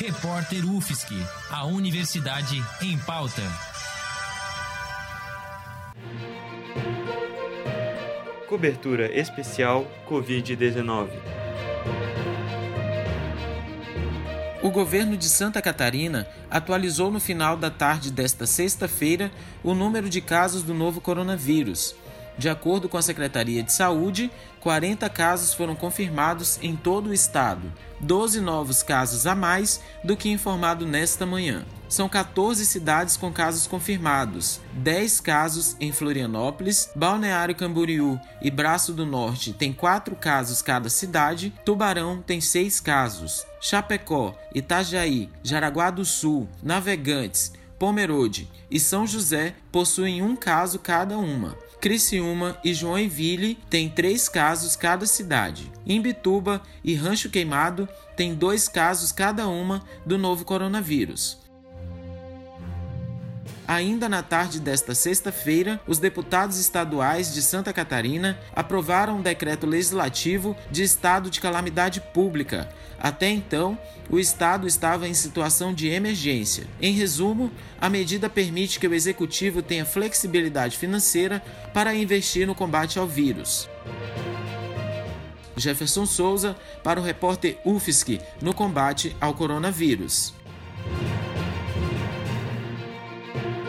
Repórter UFSC, a Universidade em Pauta. Cobertura especial Covid-19. O governo de Santa Catarina atualizou no final da tarde desta sexta-feira o número de casos do novo coronavírus. De acordo com a Secretaria de Saúde, 40 casos foram confirmados em todo o estado, 12 novos casos a mais do que informado nesta manhã. São 14 cidades com casos confirmados, 10 casos em Florianópolis, Balneário Camboriú e Braço do Norte tem 4 casos cada cidade, Tubarão tem 6 casos, Chapecó, Itajaí, Jaraguá do Sul, Navegantes, Pomerode e São José possuem um caso cada uma. Criciúma e Joinville têm três casos cada cidade. Imbituba e Rancho Queimado têm dois casos cada uma do novo coronavírus. Ainda na tarde desta sexta-feira, os deputados estaduais de Santa Catarina aprovaram um decreto legislativo de estado de calamidade pública. Até então, o estado estava em situação de emergência. Em resumo, a medida permite que o executivo tenha flexibilidade financeira para investir no combate ao vírus. Jefferson Souza para o repórter UFSC no combate ao coronavírus. Thank you.